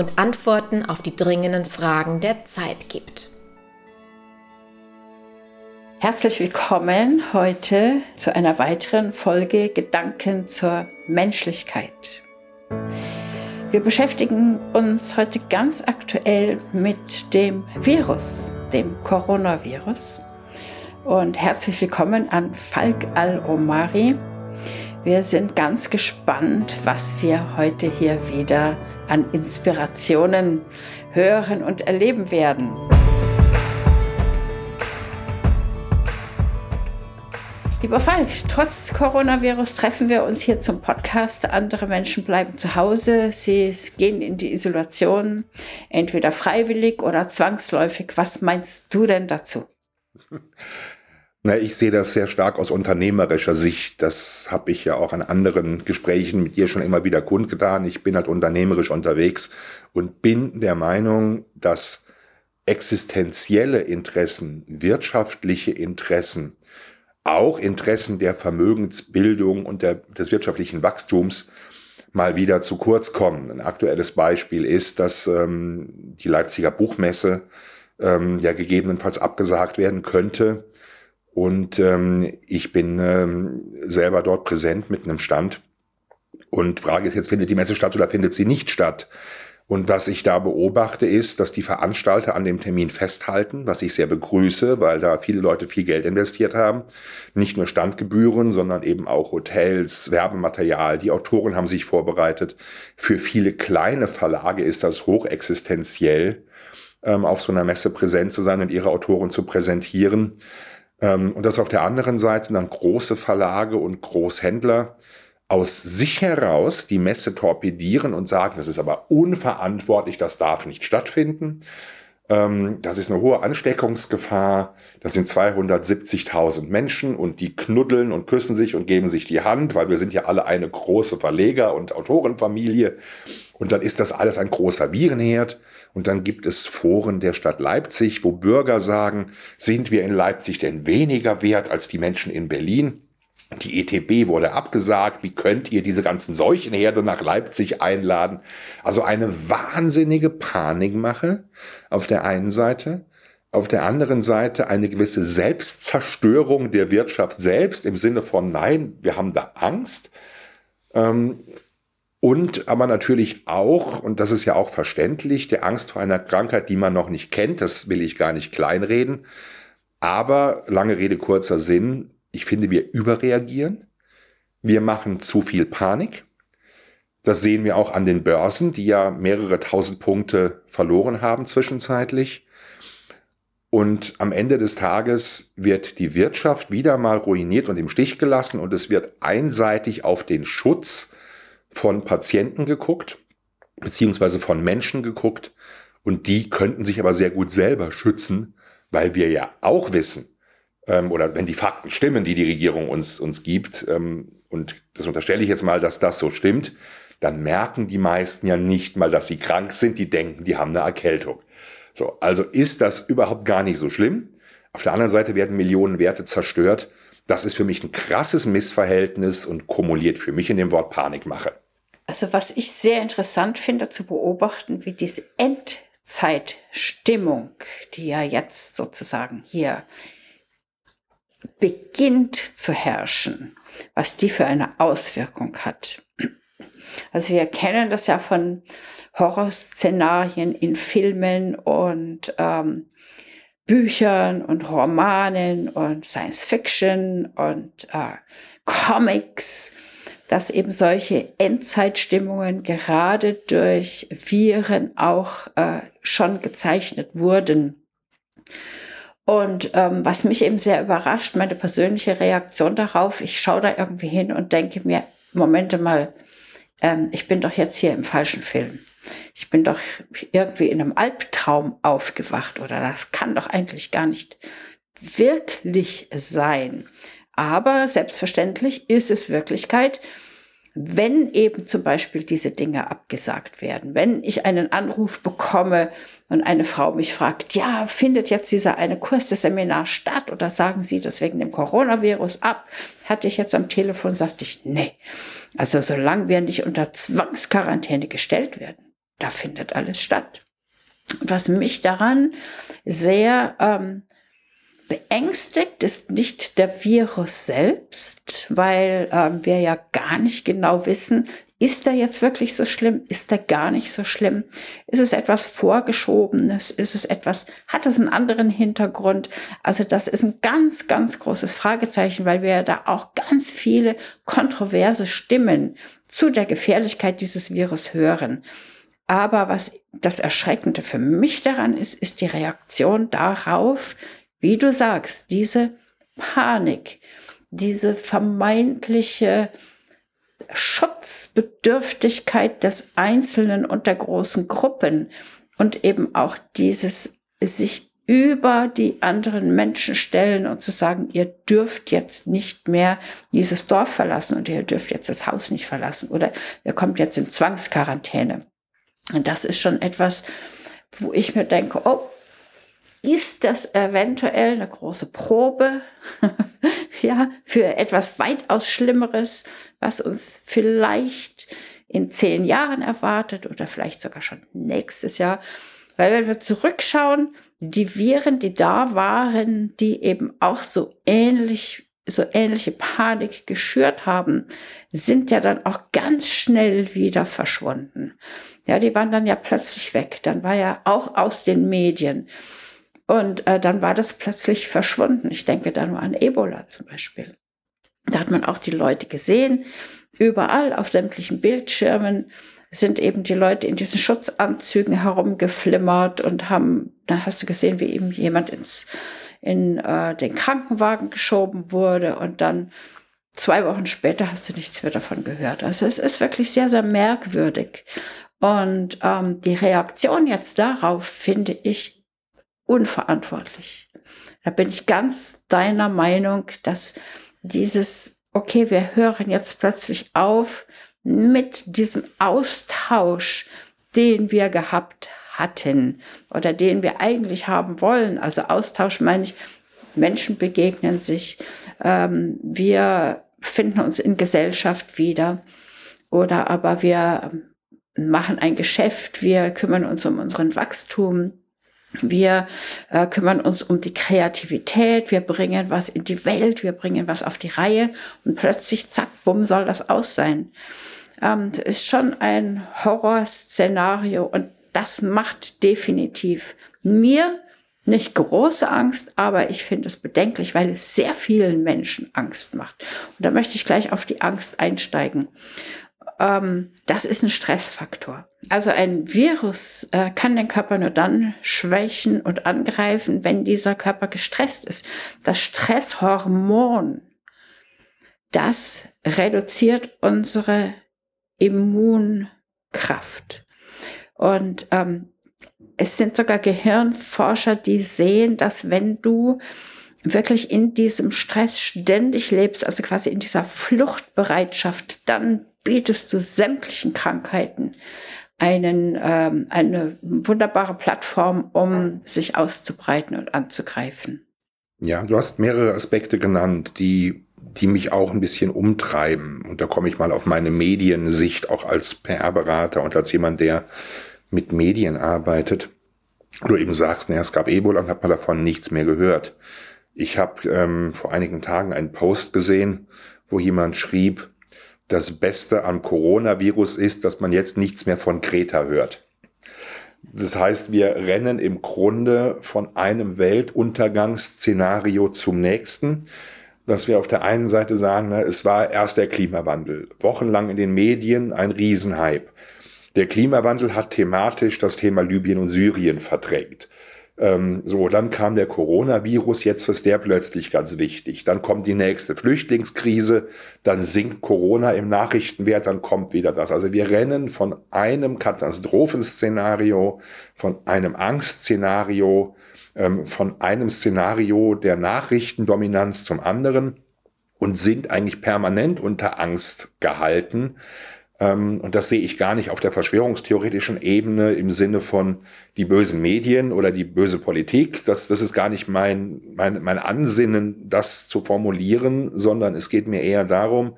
und Antworten auf die dringenden Fragen der Zeit gibt. Herzlich willkommen heute zu einer weiteren Folge Gedanken zur Menschlichkeit. Wir beschäftigen uns heute ganz aktuell mit dem Virus, dem Coronavirus. Und herzlich willkommen an Falk Al-Omari. Wir sind ganz gespannt, was wir heute hier wieder an Inspirationen hören und erleben werden. Lieber Falk, trotz Coronavirus treffen wir uns hier zum Podcast. Andere Menschen bleiben zu Hause. Sie gehen in die Isolation, entweder freiwillig oder zwangsläufig. Was meinst du denn dazu? Na, ich sehe das sehr stark aus unternehmerischer Sicht. Das habe ich ja auch an anderen Gesprächen mit dir schon immer wieder kundgetan. Ich bin halt unternehmerisch unterwegs und bin der Meinung, dass existenzielle Interessen, wirtschaftliche Interessen, auch Interessen der Vermögensbildung und der, des wirtschaftlichen Wachstums mal wieder zu kurz kommen. Ein aktuelles Beispiel ist, dass ähm, die Leipziger Buchmesse ähm, ja gegebenenfalls abgesagt werden könnte und ähm, ich bin ähm, selber dort präsent mit einem Stand. Und Frage ist jetzt, findet die Messe statt oder findet sie nicht statt? Und was ich da beobachte, ist, dass die Veranstalter an dem Termin festhalten, was ich sehr begrüße, weil da viele Leute viel Geld investiert haben. Nicht nur Standgebühren, sondern eben auch Hotels, Werbematerial. Die Autoren haben sich vorbereitet. Für viele kleine Verlage ist das hochexistenziell, ähm, auf so einer Messe präsent zu sein und ihre Autoren zu präsentieren. Ähm, und dass auf der anderen Seite dann große Verlage und Großhändler aus sich heraus die Messe torpedieren und sagen, das ist aber unverantwortlich, das darf nicht stattfinden. Ähm, das ist eine hohe Ansteckungsgefahr. Das sind 270.000 Menschen und die knuddeln und küssen sich und geben sich die Hand, weil wir sind ja alle eine große Verleger- und Autorenfamilie. Und dann ist das alles ein großer Virenherd. Und dann gibt es Foren der Stadt Leipzig, wo Bürger sagen, sind wir in Leipzig denn weniger wert als die Menschen in Berlin? Die ETB wurde abgesagt. Wie könnt ihr diese ganzen Seuchenherde nach Leipzig einladen? Also eine wahnsinnige Panikmache auf der einen Seite. Auf der anderen Seite eine gewisse Selbstzerstörung der Wirtschaft selbst im Sinne von, nein, wir haben da Angst. Ähm, und aber natürlich auch, und das ist ja auch verständlich, der Angst vor einer Krankheit, die man noch nicht kennt, das will ich gar nicht kleinreden. Aber lange Rede, kurzer Sinn, ich finde, wir überreagieren. Wir machen zu viel Panik. Das sehen wir auch an den Börsen, die ja mehrere tausend Punkte verloren haben zwischenzeitlich. Und am Ende des Tages wird die Wirtschaft wieder mal ruiniert und im Stich gelassen und es wird einseitig auf den Schutz von Patienten geguckt, beziehungsweise von Menschen geguckt. Und die könnten sich aber sehr gut selber schützen, weil wir ja auch wissen, ähm, oder wenn die Fakten stimmen, die die Regierung uns, uns gibt, ähm, und das unterstelle ich jetzt mal, dass das so stimmt, dann merken die meisten ja nicht mal, dass sie krank sind, die denken, die haben eine Erkältung. So, also ist das überhaupt gar nicht so schlimm. Auf der anderen Seite werden Millionen Werte zerstört das ist für mich ein krasses Missverhältnis und kumuliert für mich in dem Wort Panikmache. Also was ich sehr interessant finde zu beobachten, wie diese Endzeitstimmung, die ja jetzt sozusagen hier beginnt zu herrschen, was die für eine Auswirkung hat. Also wir kennen das ja von Horrorszenarien in Filmen und ähm, Büchern und Romanen und Science Fiction und äh, Comics, dass eben solche Endzeitstimmungen gerade durch Viren auch äh, schon gezeichnet wurden. Und ähm, was mich eben sehr überrascht, meine persönliche Reaktion darauf, ich schaue da irgendwie hin und denke mir, Momente mal, ähm, ich bin doch jetzt hier im falschen Film. Ich bin doch irgendwie in einem Albtraum aufgewacht oder das kann doch eigentlich gar nicht wirklich sein. Aber selbstverständlich ist es Wirklichkeit, wenn eben zum Beispiel diese Dinge abgesagt werden, wenn ich einen Anruf bekomme und eine Frau mich fragt, ja, findet jetzt dieser eine Kurs, das Seminar statt oder sagen Sie das wegen dem Coronavirus ab? Hatte ich jetzt am Telefon, sagte ich, nee. Also solange wir nicht unter Zwangsquarantäne gestellt werden, da findet alles statt. Und was mich daran sehr ähm, Beängstigt ist nicht der Virus selbst, weil äh, wir ja gar nicht genau wissen, ist er jetzt wirklich so schlimm? Ist er gar nicht so schlimm? Ist es etwas Vorgeschobenes? Ist es etwas, hat es einen anderen Hintergrund? Also das ist ein ganz, ganz großes Fragezeichen, weil wir da auch ganz viele kontroverse Stimmen zu der Gefährlichkeit dieses Virus hören. Aber was das Erschreckende für mich daran ist, ist die Reaktion darauf, wie du sagst, diese Panik, diese vermeintliche Schutzbedürftigkeit des Einzelnen und der großen Gruppen und eben auch dieses sich über die anderen Menschen stellen und zu sagen, ihr dürft jetzt nicht mehr dieses Dorf verlassen oder ihr dürft jetzt das Haus nicht verlassen oder ihr kommt jetzt in Zwangsquarantäne. Und das ist schon etwas, wo ich mir denke, oh, ist das eventuell eine große Probe, ja, für etwas weitaus Schlimmeres, was uns vielleicht in zehn Jahren erwartet oder vielleicht sogar schon nächstes Jahr. Weil wenn wir zurückschauen, die Viren, die da waren, die eben auch so ähnlich so ähnliche Panik geschürt haben, sind ja dann auch ganz schnell wieder verschwunden. Ja, die waren dann ja plötzlich weg. Dann war ja auch aus den Medien. Und äh, dann war das plötzlich verschwunden. Ich denke da nur an Ebola zum Beispiel. Da hat man auch die Leute gesehen. Überall auf sämtlichen Bildschirmen sind eben die Leute in diesen Schutzanzügen herumgeflimmert und haben, dann hast du gesehen, wie eben jemand ins, in äh, den Krankenwagen geschoben wurde und dann zwei Wochen später hast du nichts mehr davon gehört. Also es ist wirklich sehr, sehr merkwürdig. Und ähm, die Reaktion jetzt darauf finde ich unverantwortlich. Da bin ich ganz deiner Meinung, dass dieses, okay, wir hören jetzt plötzlich auf mit diesem Austausch, den wir gehabt hatten oder den wir eigentlich haben wollen. Also Austausch meine ich, Menschen begegnen sich, ähm, wir finden uns in Gesellschaft wieder oder aber wir machen ein Geschäft, wir kümmern uns um unseren Wachstum, wir äh, kümmern uns um die Kreativität, wir bringen was in die Welt, wir bringen was auf die Reihe und plötzlich, zack, bumm, soll das aus sein. Ähm, ist schon ein Horrorszenario und das macht definitiv mir nicht große Angst, aber ich finde es bedenklich, weil es sehr vielen Menschen Angst macht. Und da möchte ich gleich auf die Angst einsteigen ähm, das ist ein Stressfaktor. Also ein Virus äh, kann den Körper nur dann schwächen und angreifen, wenn dieser Körper gestresst ist. Das Stresshormon, das reduziert unsere Immunkraft. Und ähm, es sind sogar Gehirnforscher, die sehen, dass wenn du wirklich in diesem Stress ständig lebst, also quasi in dieser Fluchtbereitschaft, dann bietest du sämtlichen Krankheiten einen, ähm, eine wunderbare Plattform, um sich auszubreiten und anzugreifen. Ja, du hast mehrere Aspekte genannt, die, die mich auch ein bisschen umtreiben. Und da komme ich mal auf meine Mediensicht, auch als PR-Berater und als jemand, der mit Medien arbeitet. Du eben sagst, naja, es gab Ebola und hat man davon nichts mehr gehört. Ich habe ähm, vor einigen Tagen einen Post gesehen, wo jemand schrieb, das Beste am Coronavirus ist, dass man jetzt nichts mehr von Kreta hört. Das heißt, wir rennen im Grunde von einem Weltuntergangsszenario zum nächsten, dass wir auf der einen Seite sagen, ne, es war erst der Klimawandel, wochenlang in den Medien ein Riesenhype. Der Klimawandel hat thematisch das Thema Libyen und Syrien verdrängt. Ähm, so, dann kam der Coronavirus, jetzt ist der plötzlich ganz wichtig. Dann kommt die nächste Flüchtlingskrise, dann sinkt Corona im Nachrichtenwert, dann kommt wieder das. Also wir rennen von einem Katastrophenszenario, von einem Angstszenario, ähm, von einem Szenario der Nachrichtendominanz zum anderen und sind eigentlich permanent unter Angst gehalten. Ähm, und das sehe ich gar nicht auf der verschwörungstheoretischen Ebene im Sinne von die bösen Medien oder die böse Politik. Das, das ist gar nicht mein, mein, mein Ansinnen, das zu formulieren, sondern es geht mir eher darum,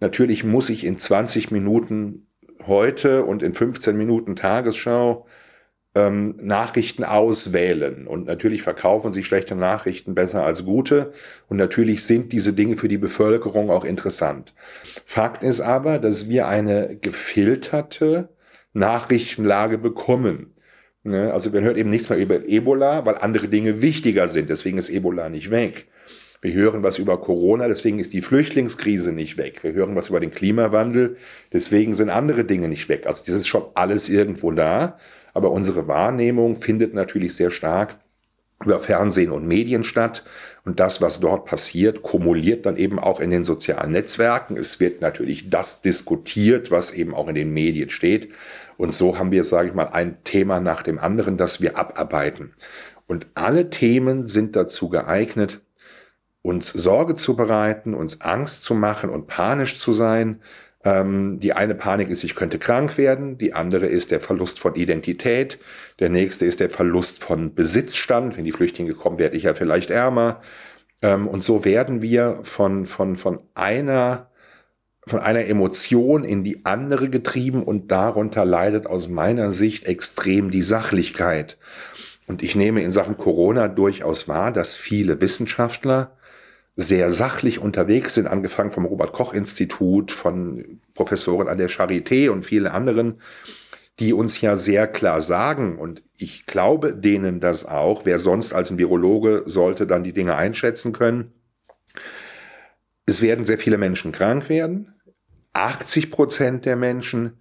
natürlich muss ich in 20 Minuten heute und in 15 Minuten Tagesschau ähm, Nachrichten auswählen. Und natürlich verkaufen sich schlechte Nachrichten besser als gute. Und natürlich sind diese Dinge für die Bevölkerung auch interessant. Fakt ist aber, dass wir eine gefilterte Nachrichtenlage bekommen. Ne? Also man hört eben nichts mehr über Ebola, weil andere Dinge wichtiger sind. Deswegen ist Ebola nicht weg. Wir hören was über Corona, deswegen ist die Flüchtlingskrise nicht weg. Wir hören was über den Klimawandel, deswegen sind andere Dinge nicht weg. Also das ist schon alles irgendwo da. Aber unsere Wahrnehmung findet natürlich sehr stark über Fernsehen und Medien statt. Und das, was dort passiert, kumuliert dann eben auch in den sozialen Netzwerken. Es wird natürlich das diskutiert, was eben auch in den Medien steht. Und so haben wir, sage ich mal, ein Thema nach dem anderen, das wir abarbeiten. Und alle Themen sind dazu geeignet, uns Sorge zu bereiten, uns Angst zu machen und panisch zu sein, ähm, die eine Panik ist, ich könnte krank werden, die andere ist der Verlust von Identität, der nächste ist der Verlust von Besitzstand. Wenn die Flüchtlinge kommen, werde ich ja vielleicht ärmer. Ähm, und so werden wir von, von, von einer von einer Emotion in die andere getrieben und darunter leidet aus meiner Sicht extrem die Sachlichkeit. Und ich nehme in Sachen Corona durchaus wahr, dass viele Wissenschaftler sehr sachlich unterwegs sind, angefangen vom Robert Koch Institut, von Professoren an der Charité und vielen anderen, die uns ja sehr klar sagen, und ich glaube denen das auch, wer sonst als ein Virologe sollte dann die Dinge einschätzen können. Es werden sehr viele Menschen krank werden. 80 Prozent der Menschen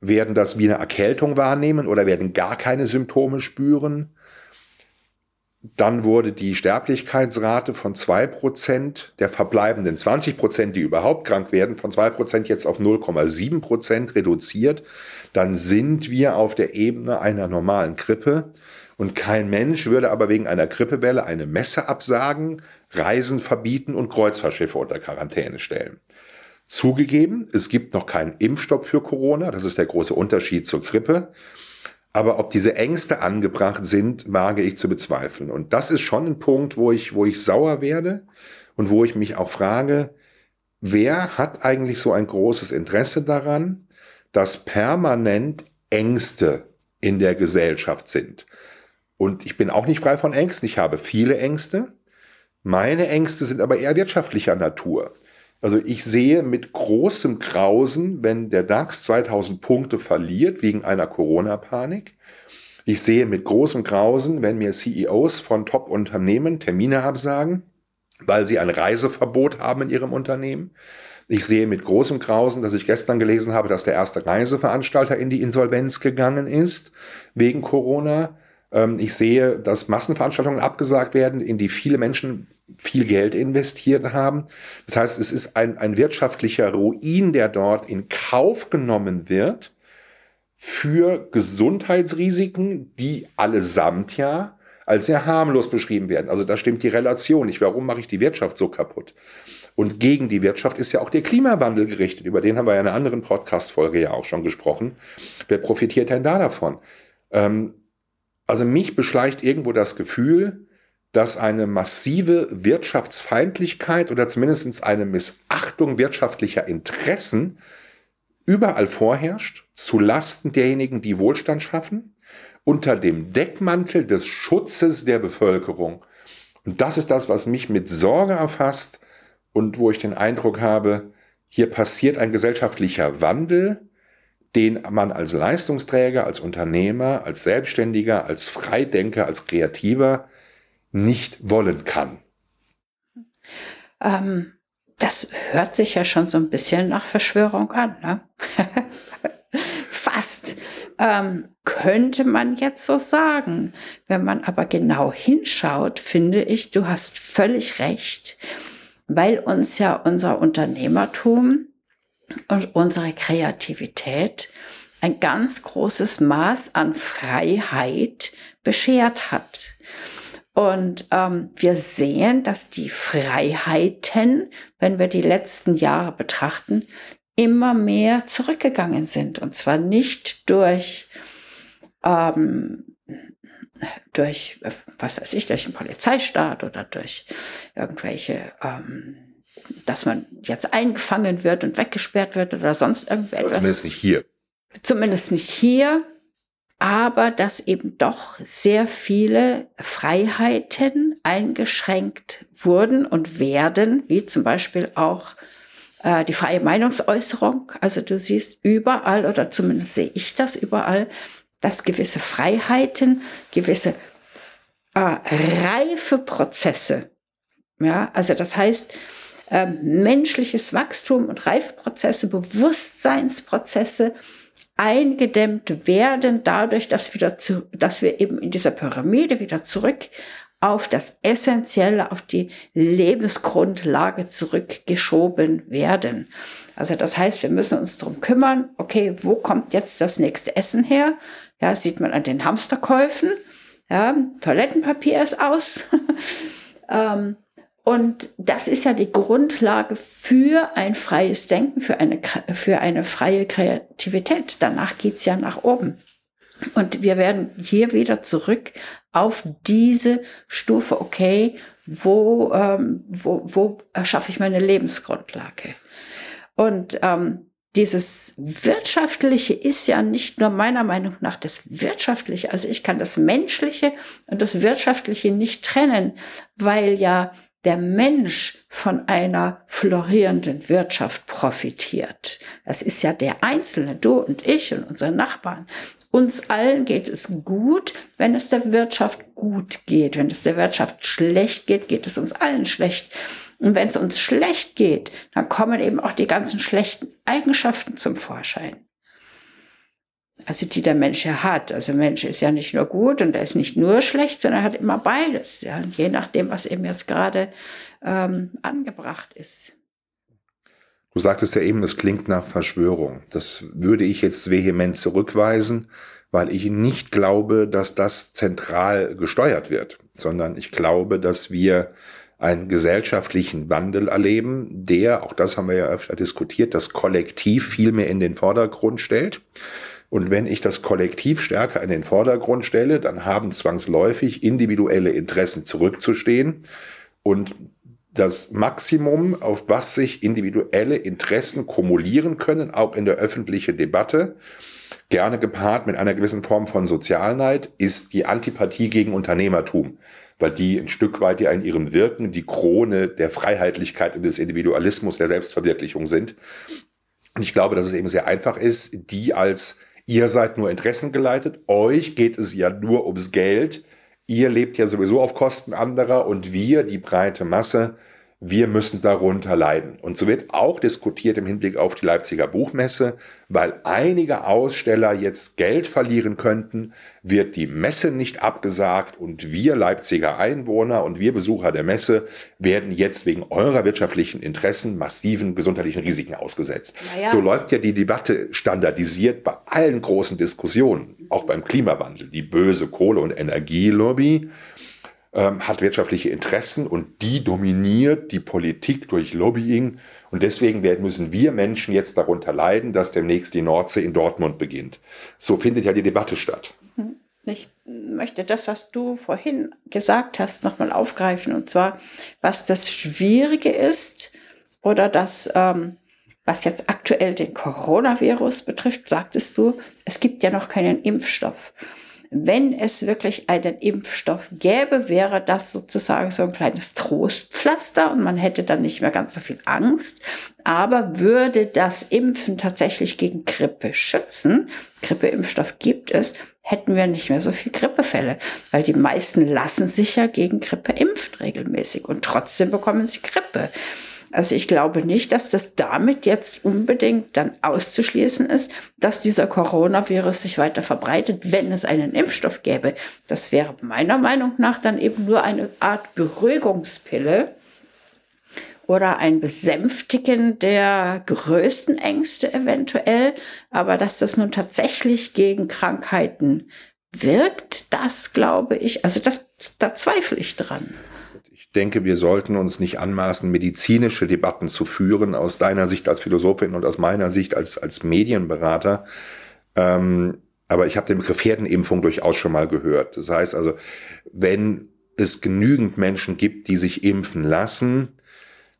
werden das wie eine Erkältung wahrnehmen oder werden gar keine Symptome spüren. Dann wurde die Sterblichkeitsrate von zwei Prozent der verbleibenden 20%, Prozent, die überhaupt krank werden, von zwei Prozent jetzt auf 0,7 Prozent reduziert. Dann sind wir auf der Ebene einer normalen Grippe. Und kein Mensch würde aber wegen einer Grippewelle eine Messe absagen, Reisen verbieten und Kreuzfahrtschiffe unter Quarantäne stellen. Zugegeben, es gibt noch keinen Impfstoff für Corona. Das ist der große Unterschied zur Grippe. Aber ob diese Ängste angebracht sind, wage ich zu bezweifeln. Und das ist schon ein Punkt, wo ich, wo ich sauer werde und wo ich mich auch frage, wer hat eigentlich so ein großes Interesse daran, dass permanent Ängste in der Gesellschaft sind? Und ich bin auch nicht frei von Ängsten. Ich habe viele Ängste. Meine Ängste sind aber eher wirtschaftlicher Natur. Also ich sehe mit großem Grausen, wenn der DAX 2000 Punkte verliert wegen einer Corona-Panik. Ich sehe mit großem Grausen, wenn mir CEOs von Top-Unternehmen Termine absagen, weil sie ein Reiseverbot haben in ihrem Unternehmen. Ich sehe mit großem Grausen, dass ich gestern gelesen habe, dass der erste Reiseveranstalter in die Insolvenz gegangen ist wegen Corona. Ähm, ich sehe, dass Massenveranstaltungen abgesagt werden, in die viele Menschen viel Geld investiert haben. Das heißt, es ist ein, ein wirtschaftlicher Ruin, der dort in Kauf genommen wird für Gesundheitsrisiken, die allesamt ja als sehr harmlos beschrieben werden. Also da stimmt die Relation nicht. Warum mache ich die Wirtschaft so kaputt? Und gegen die Wirtschaft ist ja auch der Klimawandel gerichtet. Über den haben wir ja in einer anderen Podcast-Folge ja auch schon gesprochen. Wer profitiert denn da davon? Ähm, also mich beschleicht irgendwo das Gefühl, dass eine massive Wirtschaftsfeindlichkeit oder zumindest eine Missachtung wirtschaftlicher Interessen überall vorherrscht, zu Lasten derjenigen, die Wohlstand schaffen, unter dem Deckmantel des Schutzes der Bevölkerung. Und das ist das, was mich mit Sorge erfasst und wo ich den Eindruck habe, hier passiert ein gesellschaftlicher Wandel, den man als Leistungsträger, als Unternehmer, als Selbstständiger, als Freidenker, als Kreativer nicht wollen kann. Ähm, das hört sich ja schon so ein bisschen nach Verschwörung an. Ne? Fast. Ähm, könnte man jetzt so sagen. Wenn man aber genau hinschaut, finde ich, du hast völlig recht, weil uns ja unser Unternehmertum und unsere Kreativität ein ganz großes Maß an Freiheit beschert hat. Und ähm, wir sehen, dass die Freiheiten, wenn wir die letzten Jahre betrachten, immer mehr zurückgegangen sind. Und zwar nicht durch, ähm, durch, was weiß ich, durch einen Polizeistaat oder durch irgendwelche, ähm, dass man jetzt eingefangen wird und weggesperrt wird oder sonst irgendetwas. Zumindest nicht hier. Zumindest nicht hier aber dass eben doch sehr viele Freiheiten eingeschränkt wurden und werden, wie zum Beispiel auch äh, die freie Meinungsäußerung. Also du siehst überall, oder zumindest sehe ich das überall, dass gewisse Freiheiten, gewisse äh, reife Prozesse, ja, also das heißt, äh, menschliches Wachstum und Reifeprozesse, Bewusstseinsprozesse, eingedämmt werden, dadurch, dass, wieder zu, dass wir eben in dieser Pyramide wieder zurück auf das Essentielle, auf die Lebensgrundlage zurückgeschoben werden. Also das heißt, wir müssen uns darum kümmern, okay, wo kommt jetzt das nächste Essen her? Ja, sieht man an den Hamsterkäufen. Ja, Toilettenpapier ist aus. ähm, und das ist ja die Grundlage für ein freies Denken, für eine, für eine freie Kreativität. Danach geht's ja nach oben. Und wir werden hier wieder zurück auf diese Stufe, okay, wo, ähm, wo, wo erschaffe ich meine Lebensgrundlage? Und ähm, dieses Wirtschaftliche ist ja nicht nur meiner Meinung nach das Wirtschaftliche. Also ich kann das Menschliche und das Wirtschaftliche nicht trennen, weil ja der Mensch von einer florierenden Wirtschaft profitiert. Das ist ja der Einzelne, du und ich und unsere Nachbarn. Uns allen geht es gut, wenn es der Wirtschaft gut geht. Wenn es der Wirtschaft schlecht geht, geht es uns allen schlecht. Und wenn es uns schlecht geht, dann kommen eben auch die ganzen schlechten Eigenschaften zum Vorschein also die der Mensch ja hat. Also Mensch ist ja nicht nur gut und er ist nicht nur schlecht, sondern er hat immer beides. Ja, je nachdem, was eben jetzt gerade ähm, angebracht ist. Du sagtest ja eben, es klingt nach Verschwörung. Das würde ich jetzt vehement zurückweisen, weil ich nicht glaube, dass das zentral gesteuert wird, sondern ich glaube, dass wir einen gesellschaftlichen Wandel erleben, der, auch das haben wir ja öfter diskutiert, das Kollektiv viel mehr in den Vordergrund stellt. Und wenn ich das Kollektiv stärker in den Vordergrund stelle, dann haben zwangsläufig individuelle Interessen zurückzustehen. Und das Maximum, auf was sich individuelle Interessen kumulieren können, auch in der öffentlichen Debatte, gerne gepaart mit einer gewissen Form von Sozialneid, ist die Antipathie gegen Unternehmertum, weil die ein Stück weit ja in ihrem Wirken die Krone der Freiheitlichkeit und des Individualismus, der Selbstverwirklichung sind. Und ich glaube, dass es eben sehr einfach ist, die als Ihr seid nur interessengeleitet, euch geht es ja nur ums Geld, ihr lebt ja sowieso auf Kosten anderer und wir, die breite Masse, wir müssen darunter leiden. Und so wird auch diskutiert im Hinblick auf die Leipziger Buchmesse, weil einige Aussteller jetzt Geld verlieren könnten, wird die Messe nicht abgesagt und wir Leipziger Einwohner und wir Besucher der Messe werden jetzt wegen eurer wirtschaftlichen Interessen massiven gesundheitlichen Risiken ausgesetzt. Naja. So läuft ja die Debatte standardisiert bei allen großen Diskussionen, auch beim Klimawandel. Die böse Kohle- und Energielobby ähm, hat wirtschaftliche Interessen und die dominiert die Politik durch Lobbying. Und deswegen werden, müssen wir Menschen jetzt darunter leiden, dass demnächst die Nordsee in Dortmund beginnt. So findet ja die Debatte statt. Hm. Ich möchte das, was du vorhin gesagt hast, nochmal aufgreifen. Und zwar, was das Schwierige ist oder das, ähm, was jetzt aktuell den Coronavirus betrifft, sagtest du, es gibt ja noch keinen Impfstoff wenn es wirklich einen Impfstoff gäbe, wäre das sozusagen so ein kleines Trostpflaster und man hätte dann nicht mehr ganz so viel Angst. Aber würde das Impfen tatsächlich gegen Grippe schützen, Grippeimpfstoff gibt es, hätten wir nicht mehr so viel Grippefälle, weil die meisten lassen sich ja gegen Grippe impfen regelmäßig und trotzdem bekommen sie Grippe. Also ich glaube nicht, dass das damit jetzt unbedingt dann auszuschließen ist, dass dieser Coronavirus sich weiter verbreitet, wenn es einen Impfstoff gäbe. Das wäre meiner Meinung nach dann eben nur eine Art Beruhigungspille oder ein Besänftigen der größten Ängste eventuell. Aber dass das nun tatsächlich gegen Krankheiten wirkt, das glaube ich, also das, da zweifle ich dran. Ich denke, wir sollten uns nicht anmaßen, medizinische Debatten zu führen, aus deiner Sicht als Philosophin und aus meiner Sicht als, als Medienberater. Ähm, aber ich habe den Begriff Herdenimpfung durchaus schon mal gehört. Das heißt also, wenn es genügend Menschen gibt, die sich impfen lassen,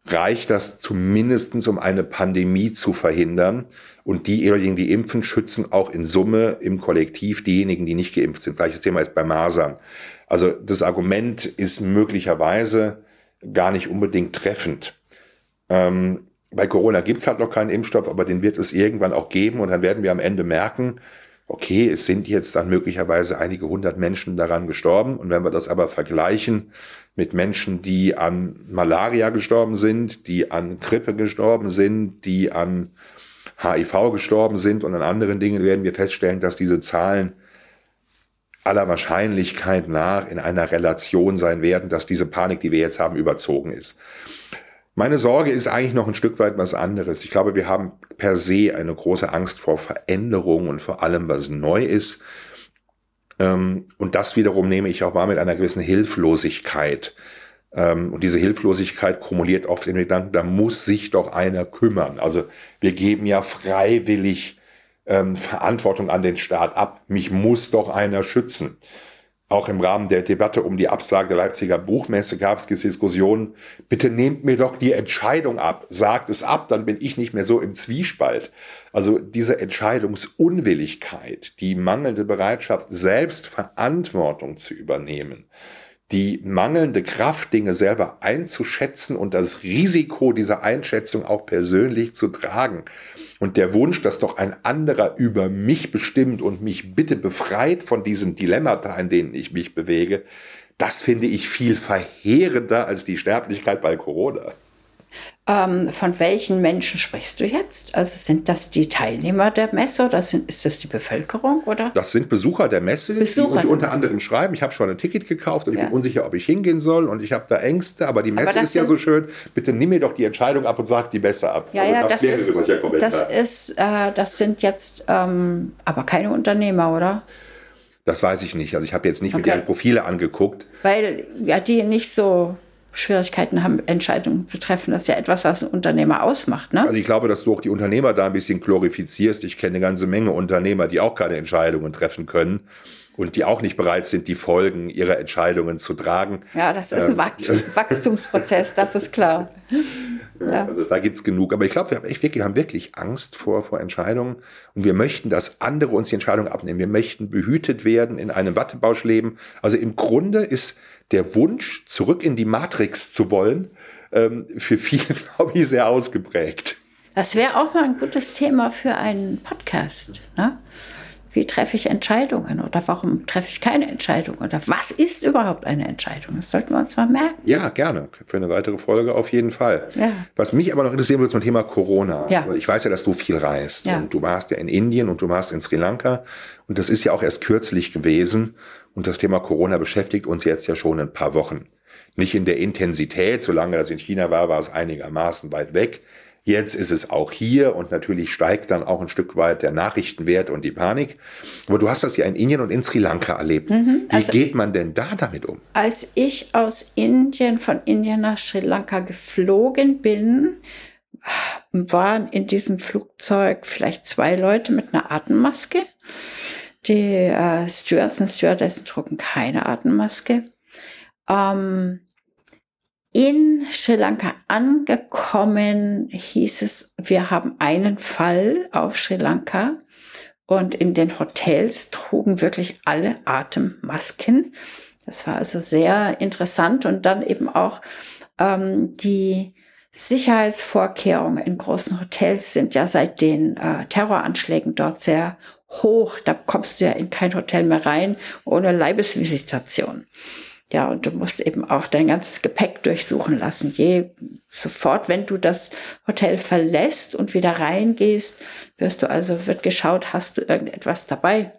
reicht das zumindestens, um eine Pandemie zu verhindern. Und diejenigen, die impfen, schützen auch in Summe im Kollektiv diejenigen, die nicht geimpft sind. Gleiches Thema ist bei Masern. Also das Argument ist möglicherweise gar nicht unbedingt treffend. Ähm, bei Corona gibt's halt noch keinen Impfstoff, aber den wird es irgendwann auch geben und dann werden wir am Ende merken, okay, es sind jetzt dann möglicherweise einige hundert Menschen daran gestorben. Und wenn wir das aber vergleichen mit Menschen, die an Malaria gestorben sind, die an Grippe gestorben sind, die an HIV gestorben sind und an anderen Dingen, werden wir feststellen, dass diese Zahlen aller Wahrscheinlichkeit nach in einer Relation sein werden, dass diese Panik, die wir jetzt haben, überzogen ist. Meine Sorge ist eigentlich noch ein Stück weit was anderes. Ich glaube, wir haben per se eine große Angst vor Veränderung und vor allem, was neu ist. Ähm, und das wiederum nehme ich auch wahr mit einer gewissen Hilflosigkeit. Ähm, und diese Hilflosigkeit kumuliert oft in den Gedanken, da muss sich doch einer kümmern. Also wir geben ja freiwillig ähm, Verantwortung an den Staat ab. Mich muss doch einer schützen. Auch im Rahmen der Debatte um die Absage der Leipziger Buchmesse gab es Diskussionen, bitte nehmt mir doch die Entscheidung ab, sagt es ab, dann bin ich nicht mehr so im Zwiespalt. Also diese Entscheidungsunwilligkeit, die mangelnde Bereitschaft, selbst Verantwortung zu übernehmen, die mangelnde Kraft, Dinge selber einzuschätzen und das Risiko dieser Einschätzung auch persönlich zu tragen. Und der Wunsch, dass doch ein anderer über mich bestimmt und mich bitte befreit von diesen Dilemmata, in denen ich mich bewege, das finde ich viel verheerender als die Sterblichkeit bei Corona. Ähm, von welchen Menschen sprichst du jetzt? Also sind das die Teilnehmer der Messe oder sind, ist das die Bevölkerung? Oder? Das sind Besucher der Messe, Besucher die unter anderem schreiben, ich habe schon ein Ticket gekauft und ja. ich bin unsicher, ob ich hingehen soll und ich habe da Ängste, aber die Messe aber ist ja so schön. Bitte nimm mir doch die Entscheidung ab und sag die besser ab. Ja, also ja, das, ist, das, ist, äh, das sind jetzt ähm, aber keine Unternehmer, oder? Das weiß ich nicht. Also ich habe jetzt nicht okay. mit ihren Profile angeguckt. Weil ja die nicht so Schwierigkeiten haben, Entscheidungen zu treffen. Das ist ja etwas, was ein Unternehmer ausmacht. Ne? Also ich glaube, dass du auch die Unternehmer da ein bisschen glorifizierst. Ich kenne eine ganze Menge Unternehmer, die auch keine Entscheidungen treffen können und die auch nicht bereit sind, die Folgen ihrer Entscheidungen zu tragen. Ja, das ist ein ähm, Wachstumsprozess, das ist klar. Ja. Also da gibt's genug. Aber ich glaube, wir haben echt wirklich, haben wirklich Angst vor, vor Entscheidungen. Und wir möchten, dass andere uns die Entscheidung abnehmen. Wir möchten behütet werden, in einem Wattebausch leben. Also im Grunde ist der Wunsch, zurück in die Matrix zu wollen, ähm, für viele, glaube ich, sehr ausgeprägt. Das wäre auch mal ein gutes Thema für einen Podcast. Ne? Wie treffe ich Entscheidungen oder warum treffe ich keine Entscheidung oder was ist überhaupt eine Entscheidung? Das sollten wir uns mal merken. Ja, gerne. Für eine weitere Folge auf jeden Fall. Ja. Was mich aber noch interessieren würde zum Thema Corona. Ja. Ich weiß ja, dass du viel reist. Ja. Und du warst ja in Indien und du warst in Sri Lanka. Und das ist ja auch erst kürzlich gewesen. Und das Thema Corona beschäftigt uns jetzt ja schon ein paar Wochen. Nicht in der Intensität, solange das in China war, war es einigermaßen weit weg. Jetzt ist es auch hier und natürlich steigt dann auch ein Stück weit der Nachrichtenwert und die Panik. Aber du hast das ja in Indien und in Sri Lanka erlebt. Mhm, also Wie geht man denn da damit um? Als ich aus Indien, von Indien nach Sri Lanka geflogen bin, waren in diesem Flugzeug vielleicht zwei Leute mit einer Atemmaske. Die äh, Stewards und Stewardessen trugen keine Atemmaske. Ähm, in Sri Lanka angekommen hieß es, wir haben einen Fall auf Sri Lanka und in den Hotels trugen wirklich alle Atemmasken. Das war also sehr interessant und dann eben auch ähm, die Sicherheitsvorkehrungen in großen Hotels sind ja seit den äh, Terroranschlägen dort sehr hoch. Da kommst du ja in kein Hotel mehr rein ohne Leibesvisitation. Ja, und du musst eben auch dein ganzes Gepäck durchsuchen lassen. Je sofort, wenn du das Hotel verlässt und wieder reingehst, wirst du also, wird geschaut, hast du irgendetwas dabei?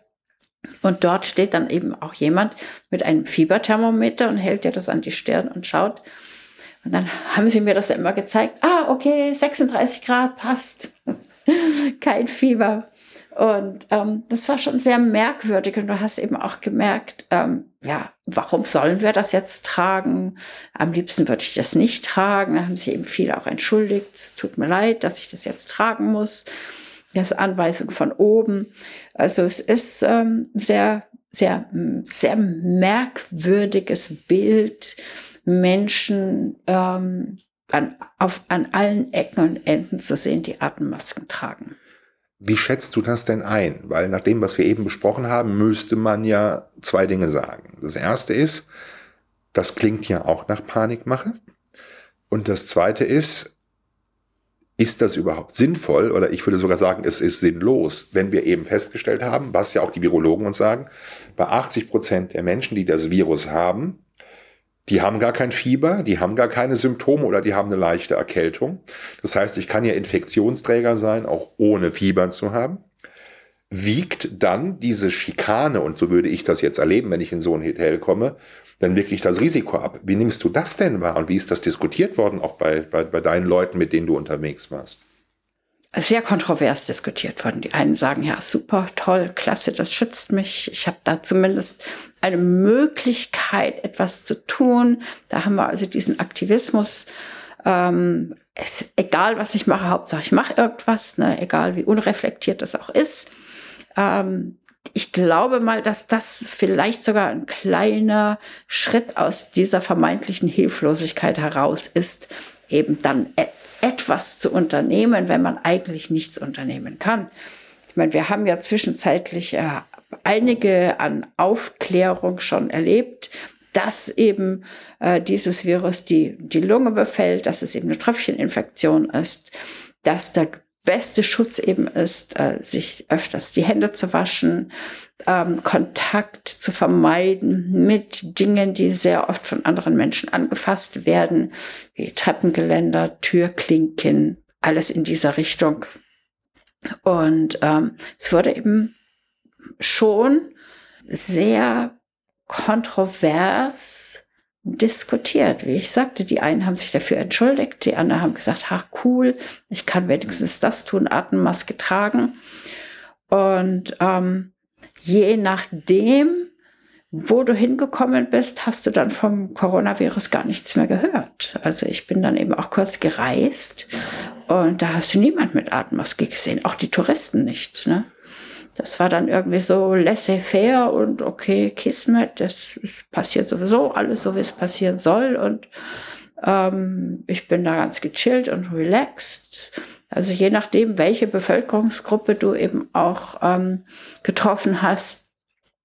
Und dort steht dann eben auch jemand mit einem Fieberthermometer und hält dir das an die Stirn und schaut. Und dann haben sie mir das immer gezeigt. Ah, okay, 36 Grad passt. Kein Fieber. Und ähm, das war schon sehr merkwürdig. Und du hast eben auch gemerkt, ähm, ja, warum sollen wir das jetzt tragen? Am liebsten würde ich das nicht tragen. Da haben sich eben viele auch entschuldigt. Es tut mir leid, dass ich das jetzt tragen muss. Das ist Anweisung von oben. Also es ist ähm, sehr, sehr, sehr merkwürdiges Bild. Menschen ähm, an, auf, an allen Ecken und Enden zu sehen, die Atemmasken tragen. Wie schätzt du das denn ein? Weil nach dem, was wir eben besprochen haben, müsste man ja zwei Dinge sagen. Das erste ist, das klingt ja auch nach Panikmache. Und das zweite ist, ist das überhaupt sinnvoll? Oder ich würde sogar sagen, es ist sinnlos, wenn wir eben festgestellt haben, was ja auch die Virologen uns sagen, bei 80 Prozent der Menschen, die das Virus haben, die haben gar kein Fieber, die haben gar keine Symptome oder die haben eine leichte Erkältung. Das heißt, ich kann ja Infektionsträger sein, auch ohne Fieber zu haben. Wiegt dann diese Schikane, und so würde ich das jetzt erleben, wenn ich in so ein Hotel komme, dann wirklich das Risiko ab. Wie nimmst du das denn wahr und wie ist das diskutiert worden, auch bei, bei, bei deinen Leuten, mit denen du unterwegs warst? Sehr kontrovers diskutiert worden. Die einen sagen, ja, super, toll, klasse, das schützt mich. Ich habe da zumindest eine Möglichkeit, etwas zu tun. Da haben wir also diesen Aktivismus. Ähm, es, egal, was ich mache, Hauptsache ich mache irgendwas, ne, egal wie unreflektiert das auch ist. Ähm, ich glaube mal, dass das vielleicht sogar ein kleiner Schritt aus dieser vermeintlichen Hilflosigkeit heraus ist, eben dann etwas zu unternehmen, wenn man eigentlich nichts unternehmen kann. Ich meine, wir haben ja zwischenzeitlich äh, einige an Aufklärung schon erlebt, dass eben äh, dieses Virus die, die Lunge befällt, dass es eben eine Tröpfcheninfektion ist, dass der beste Schutz eben ist, äh, sich öfters die Hände zu waschen, ähm, Kontakt zu vermeiden mit Dingen, die sehr oft von anderen Menschen angefasst werden, wie Treppengeländer, Türklinken, alles in dieser Richtung. Und ähm, es wurde eben schon sehr kontrovers diskutiert. Wie ich sagte, die einen haben sich dafür entschuldigt, die anderen haben gesagt, ha, cool, ich kann wenigstens das tun, Atemmaske tragen. Und ähm, je nachdem, wo du hingekommen bist, hast du dann vom Coronavirus gar nichts mehr gehört. Also ich bin dann eben auch kurz gereist und da hast du niemand mit Atemmaske gesehen, auch die Touristen nicht. Ne? Das war dann irgendwie so laissez-faire und okay, Kismet, das passiert sowieso alles so, wie es passieren soll und ähm, ich bin da ganz gechillt und relaxed. Also je nachdem, welche Bevölkerungsgruppe du eben auch ähm, getroffen hast,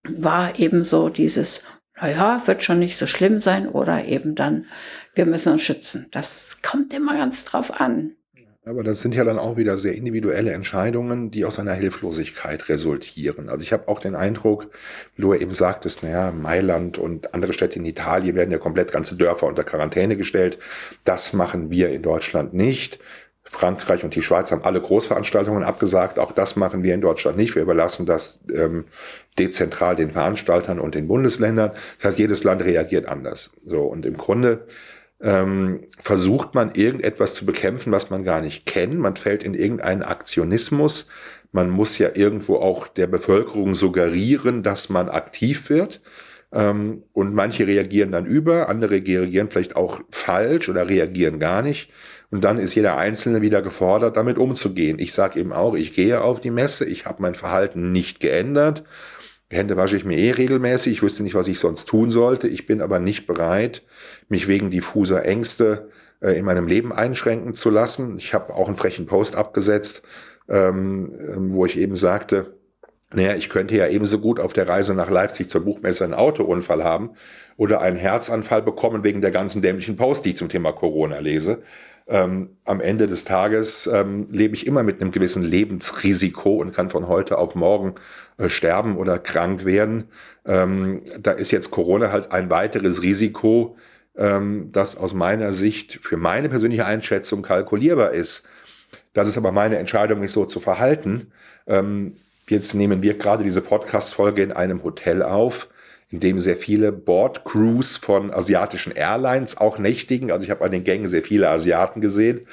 war eben so dieses, naja, wird schon nicht so schlimm sein oder eben dann, wir müssen uns schützen. Das kommt immer ganz drauf an. Aber das sind ja dann auch wieder sehr individuelle Entscheidungen, die aus einer Hilflosigkeit resultieren. Also ich habe auch den Eindruck, wie du eben sagtest, naja, Mailand und andere Städte in Italien werden ja komplett ganze Dörfer unter Quarantäne gestellt. Das machen wir in Deutschland nicht. Frankreich und die Schweiz haben alle Großveranstaltungen abgesagt. Auch das machen wir in Deutschland nicht. Wir überlassen das ähm, dezentral den Veranstaltern und den Bundesländern. Das heißt, jedes Land reagiert anders. So und im Grunde ähm, versucht man irgendetwas zu bekämpfen, was man gar nicht kennt. Man fällt in irgendeinen Aktionismus. Man muss ja irgendwo auch der Bevölkerung suggerieren, dass man aktiv wird. Ähm, und manche reagieren dann über, andere reagieren vielleicht auch falsch oder reagieren gar nicht. Und dann ist jeder Einzelne wieder gefordert, damit umzugehen. Ich sage eben auch, ich gehe auf die Messe, ich habe mein Verhalten nicht geändert. Hände wasche ich mir eh regelmäßig. Ich wüsste nicht, was ich sonst tun sollte. Ich bin aber nicht bereit, mich wegen diffuser Ängste äh, in meinem Leben einschränken zu lassen. Ich habe auch einen frechen Post abgesetzt, ähm, ähm wo ich eben sagte, naja, ich könnte ja ebenso gut auf der Reise nach Leipzig zur Buchmesse einen Autounfall haben oder einen Herzanfall bekommen wegen der ganzen dämlichen Post, die ich zum Thema Corona lese. Ähm, am Ende des Tages ähm, lebe ich immer mit einem gewissen Lebensrisiko und kann von heute auf morgen äh, sterben oder krank werden. Ähm, da ist jetzt Corona halt ein weiteres Risiko, ähm, das aus meiner Sicht für meine persönliche Einschätzung kalkulierbar ist. Das ist aber meine Entscheidung, mich so zu verhalten. Ähm, jetzt nehmen wir gerade diese Podcast-Folge in einem Hotel auf, in dem sehr viele Board-Crews von asiatischen Airlines auch nächtigen. Also ich habe an den Gängen sehr viele Asiaten gesehen.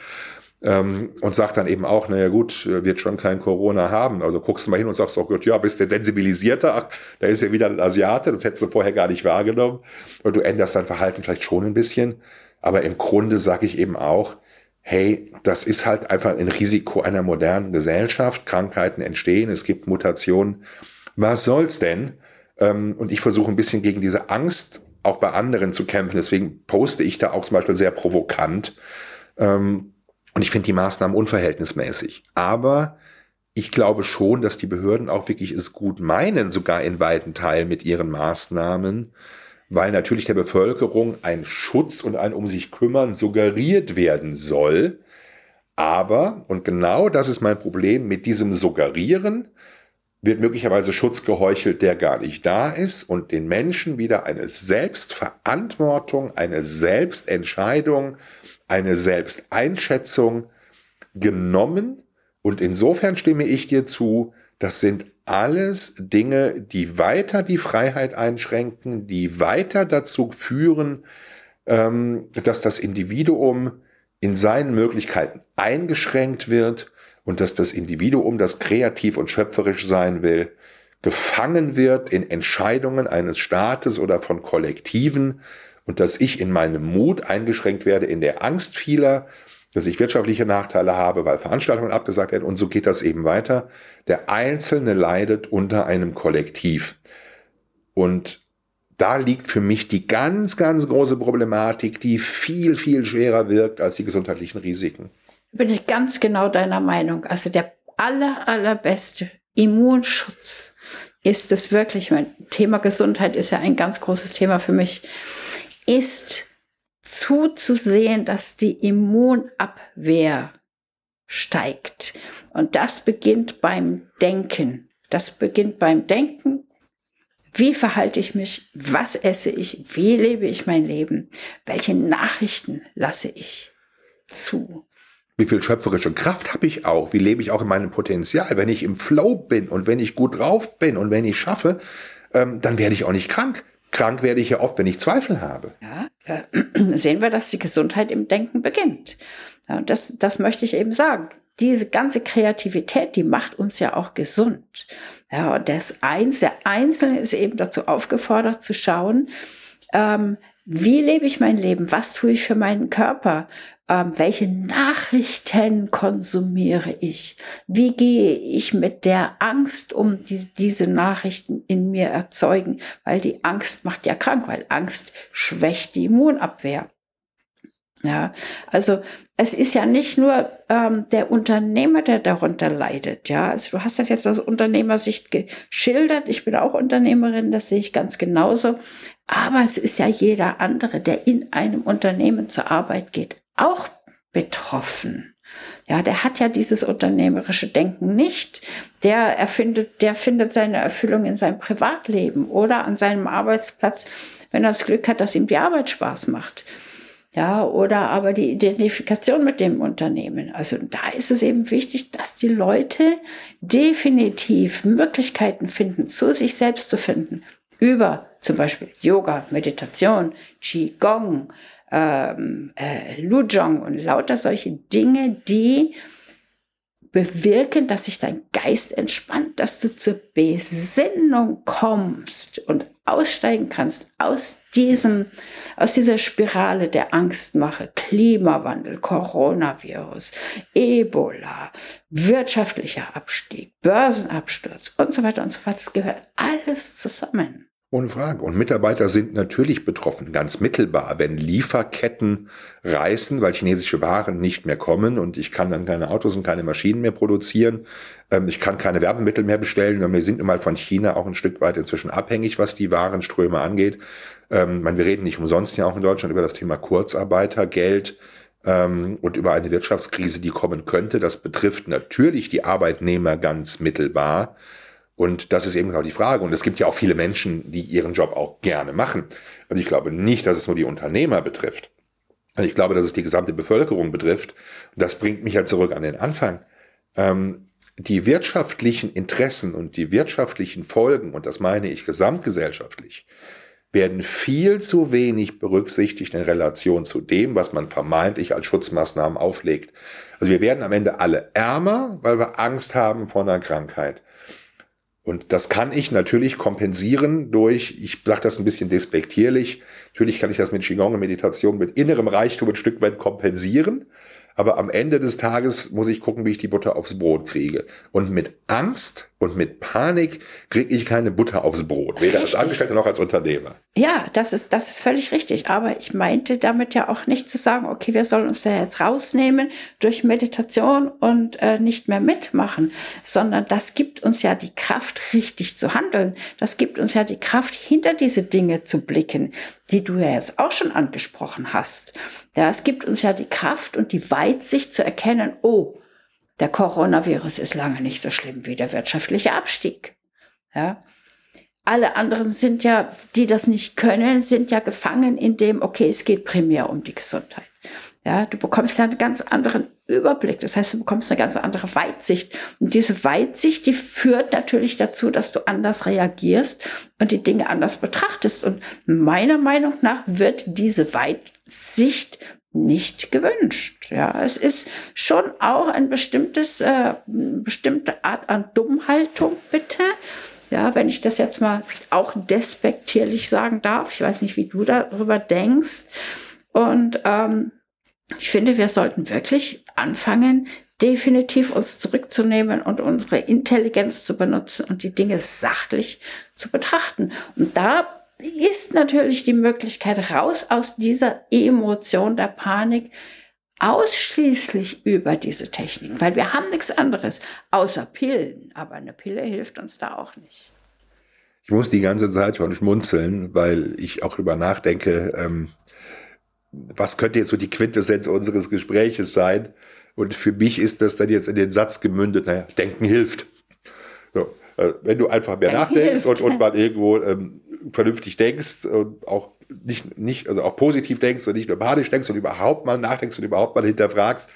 Ähm, und sagt dann eben auch, naja gut, wird schon kein Corona haben. Also guckst du mal hin und sagst, oh Gott, ja, bist du sensibilisierter? Ach, da ist ja wieder ein Asiate, das hättest du vorher gar nicht wahrgenommen. Und du änderst dein Verhalten vielleicht schon ein bisschen. Aber im Grunde sage ich eben auch, hey, das ist halt einfach ein Risiko einer modernen Gesellschaft. Krankheiten entstehen, es gibt Mutationen. Was soll's denn? Ähm, und ich versuche ein bisschen gegen diese Angst auch bei anderen zu kämpfen. Deswegen poste ich da auch zum Beispiel sehr provokant. Ähm, und ich finde die Maßnahmen unverhältnismäßig. Aber ich glaube schon, dass die Behörden auch wirklich es gut meinen, sogar in weiten Teilen mit ihren Maßnahmen weil natürlich der Bevölkerung ein Schutz und ein um sich kümmern suggeriert werden soll. Aber, und genau das ist mein Problem, mit diesem Suggerieren wird möglicherweise Schutz geheuchelt, der gar nicht da ist und den Menschen wieder eine Selbstverantwortung, eine Selbstentscheidung, eine Selbsteinschätzung genommen. Und insofern stimme ich dir zu, das sind alles Dinge, die weiter die Freiheit einschränken, die weiter dazu führen, ähm, dass das Individuum in seinen Möglichkeiten eingeschränkt wird und dass das Individuum, das kreativ und schöpferisch sein will, gefangen wird in Entscheidungen eines Staates oder von Kollektiven und dass ich in meinem Mut eingeschränkt werde in der Angst vieler dass ich wirtschaftliche Nachteile habe, weil Veranstaltungen abgesagt werden und so geht das eben weiter. Der Einzelne leidet unter einem Kollektiv. Und da liegt für mich die ganz, ganz große Problematik, die viel, viel schwerer wirkt als die gesundheitlichen Risiken. Bin ich ganz genau deiner Meinung. Also der aller, allerbeste Immunschutz ist es wirklich, mein Thema Gesundheit ist ja ein ganz großes Thema für mich, ist zuzusehen, dass die Immunabwehr steigt. Und das beginnt beim Denken. Das beginnt beim Denken. Wie verhalte ich mich? Was esse ich? Wie lebe ich mein Leben? Welche Nachrichten lasse ich zu? Wie viel schöpferische Kraft habe ich auch? Wie lebe ich auch in meinem Potenzial? Wenn ich im Flow bin und wenn ich gut drauf bin und wenn ich schaffe, ähm, dann werde ich auch nicht krank. Krank werde ich ja oft, wenn ich Zweifel habe. Ja, äh, sehen wir, dass die Gesundheit im Denken beginnt. Ja, das, das möchte ich eben sagen. Diese ganze Kreativität, die macht uns ja auch gesund. Ja, und das eins, der Einzelne ist eben dazu aufgefordert zu schauen, ähm, wie lebe ich mein Leben? Was tue ich für meinen Körper? Ähm, welche Nachrichten konsumiere ich? Wie gehe ich mit der Angst um, die diese Nachrichten in mir erzeugen? Weil die Angst macht ja krank, weil Angst schwächt die Immunabwehr. Ja, also es ist ja nicht nur ähm, der Unternehmer, der darunter leidet. Ja, also du hast das jetzt aus Unternehmersicht geschildert. Ich bin auch Unternehmerin, das sehe ich ganz genauso. Aber es ist ja jeder andere, der in einem Unternehmen zur Arbeit geht, auch betroffen. Ja, der hat ja dieses unternehmerische Denken nicht. Der erfindet, der findet seine Erfüllung in seinem Privatleben oder an seinem Arbeitsplatz, wenn er das Glück hat, dass ihm die Arbeit Spaß macht. Ja, oder aber die Identifikation mit dem Unternehmen. Also da ist es eben wichtig, dass die Leute definitiv Möglichkeiten finden, zu sich selbst zu finden. Über zum Beispiel Yoga, Meditation, Qigong, ähm, äh, Lujong und lauter solche Dinge, die bewirken, dass sich dein Geist entspannt, dass du zur Besinnung kommst und aussteigen kannst aus diesem, aus dieser Spirale der Angstmache, Klimawandel, Coronavirus, Ebola, wirtschaftlicher Abstieg, Börsenabsturz und so weiter und so fort. Das gehört alles zusammen. Ohne Frage. Und Mitarbeiter sind natürlich betroffen, ganz mittelbar, wenn Lieferketten reißen, weil chinesische Waren nicht mehr kommen und ich kann dann keine Autos und keine Maschinen mehr produzieren. Ähm, ich kann keine Werbemittel mehr bestellen. Wir sind immer von China auch ein Stück weit inzwischen abhängig, was die Warenströme angeht. Ähm, wir reden nicht umsonst ja auch in Deutschland über das Thema Kurzarbeitergeld ähm, und über eine Wirtschaftskrise, die kommen könnte. Das betrifft natürlich die Arbeitnehmer ganz mittelbar. Und das ist eben genau die Frage. Und es gibt ja auch viele Menschen, die ihren Job auch gerne machen. Also ich glaube nicht, dass es nur die Unternehmer betrifft. Also ich glaube, dass es die gesamte Bevölkerung betrifft. Und das bringt mich ja zurück an den Anfang. Ähm, die wirtschaftlichen Interessen und die wirtschaftlichen Folgen, und das meine ich gesamtgesellschaftlich, werden viel zu wenig berücksichtigt in Relation zu dem, was man vermeintlich als Schutzmaßnahmen auflegt. Also wir werden am Ende alle ärmer, weil wir Angst haben vor einer Krankheit. Und das kann ich natürlich kompensieren durch, ich sage das ein bisschen despektierlich, natürlich kann ich das mit Qigong und Meditation, mit innerem Reichtum ein Stück weit kompensieren. Aber am Ende des Tages muss ich gucken, wie ich die Butter aufs Brot kriege. Und mit Angst und mit Panik kriege ich keine Butter aufs Brot, weder richtig. als Angestellter noch als Unternehmer. Ja, das ist, das ist völlig richtig. Aber ich meinte damit ja auch nicht zu sagen, okay, wir sollen uns da jetzt rausnehmen durch Meditation und äh, nicht mehr mitmachen, sondern das gibt uns ja die Kraft, richtig zu handeln. Das gibt uns ja die Kraft, hinter diese Dinge zu blicken, die du ja jetzt auch schon angesprochen hast. Ja, es gibt uns ja die Kraft und die Weitsicht zu erkennen, oh, der Coronavirus ist lange nicht so schlimm wie der wirtschaftliche Abstieg. Ja. Alle anderen sind ja, die das nicht können, sind ja gefangen in dem, okay, es geht primär um die Gesundheit. Ja, du bekommst ja einen ganz anderen Überblick. Das heißt, du bekommst eine ganz andere Weitsicht. Und diese Weitsicht, die führt natürlich dazu, dass du anders reagierst und die Dinge anders betrachtest. Und meiner Meinung nach wird diese Weitsicht nicht gewünscht. Ja, es ist schon auch ein bestimmtes, äh, bestimmte Art an Dummhaltung, bitte. Ja, wenn ich das jetzt mal auch despektierlich sagen darf. Ich weiß nicht, wie du darüber denkst. Und ähm, ich finde, wir sollten wirklich anfangen, definitiv uns zurückzunehmen und unsere Intelligenz zu benutzen und die Dinge sachlich zu betrachten. Und da ist natürlich die Möglichkeit raus aus dieser Emotion der Panik ausschließlich über diese Technik, weil wir haben nichts anderes außer Pillen, aber eine Pille hilft uns da auch nicht. Ich muss die ganze Zeit schon schmunzeln, weil ich auch über nachdenke, ähm, was könnte jetzt so die Quintessenz unseres Gespräches sein? Und für mich ist das dann jetzt in den Satz gemündet, naja, denken hilft. So, äh, wenn du einfach mehr denken nachdenkst und, und mal irgendwo ähm, vernünftig denkst und auch nicht, nicht, also auch positiv denkst und nicht nur panisch denkst und überhaupt mal nachdenkst und überhaupt mal hinterfragst,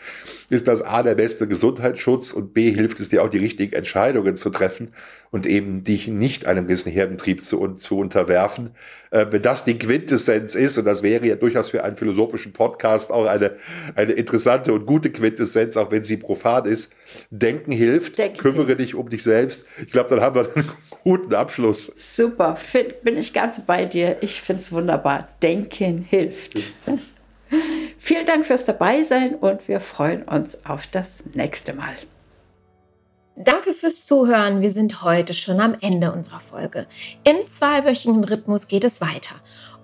ist das A der beste Gesundheitsschutz und B hilft es dir auch die richtigen Entscheidungen zu treffen und eben dich nicht einem gewissen Herdentrieb zu, zu unterwerfen. Äh, wenn das die Quintessenz ist, und das wäre ja durchaus für einen philosophischen Podcast auch eine, eine interessante und gute Quintessenz, auch wenn sie profan ist, denken hilft, Denken kümmere hilft. dich um dich selbst. Ich glaube, dann haben wir einen guten Abschluss. Super, bin ich ganz bei dir. Ich finde es wunderbar. Denken hilft. Vielen Dank fürs Dabeisein und wir freuen uns auf das nächste Mal. Danke fürs Zuhören. Wir sind heute schon am Ende unserer Folge. Im zweiwöchigen Rhythmus geht es weiter.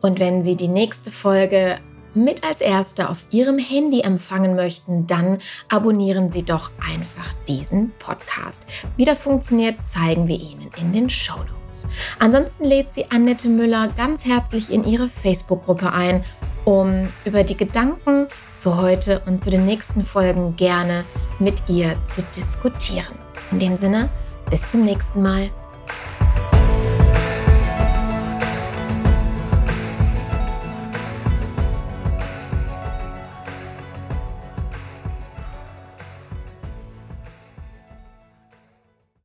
Und wenn Sie die nächste Folge mit als erste auf Ihrem Handy empfangen möchten, dann abonnieren Sie doch einfach diesen Podcast. Wie das funktioniert, zeigen wir Ihnen in den Show Notes. Ansonsten lädt Sie Annette Müller ganz herzlich in ihre Facebook-Gruppe ein, um über die Gedanken zu heute und zu den nächsten Folgen gerne mit ihr zu diskutieren. In dem Sinne, bis zum nächsten Mal.